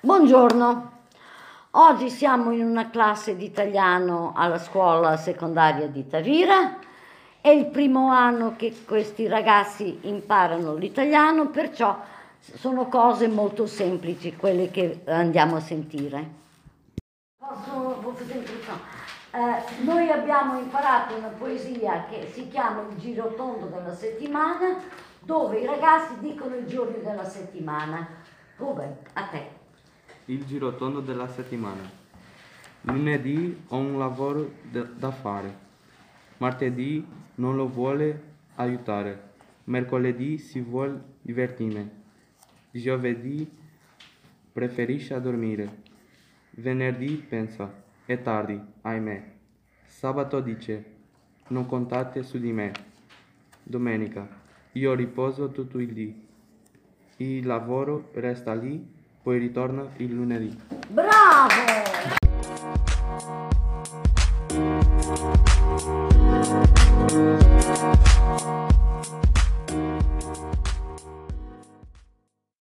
Buongiorno, oggi siamo in una classe di italiano alla scuola secondaria di Tavira. È il primo anno che questi ragazzi imparano l'italiano, perciò sono cose molto semplici quelle che andiamo a sentire. Posso, posso eh, noi abbiamo imparato una poesia che si chiama Il giro tondo della settimana, dove i ragazzi dicono i giorni della settimana. Ruben, a te. Il giro tondo della settimana. Lunedì ho un lavoro da fare. Martedì non lo vuole aiutare. Mercoledì si vuole divertire. Giovedì preferisce dormire. Venerdì pensa, è tardi, ahimè. Sabato dice, non contate su di me. Domenica, io riposo tutto il dì. Il lavoro resta lì, poi ritorna il lunedì. Bravo!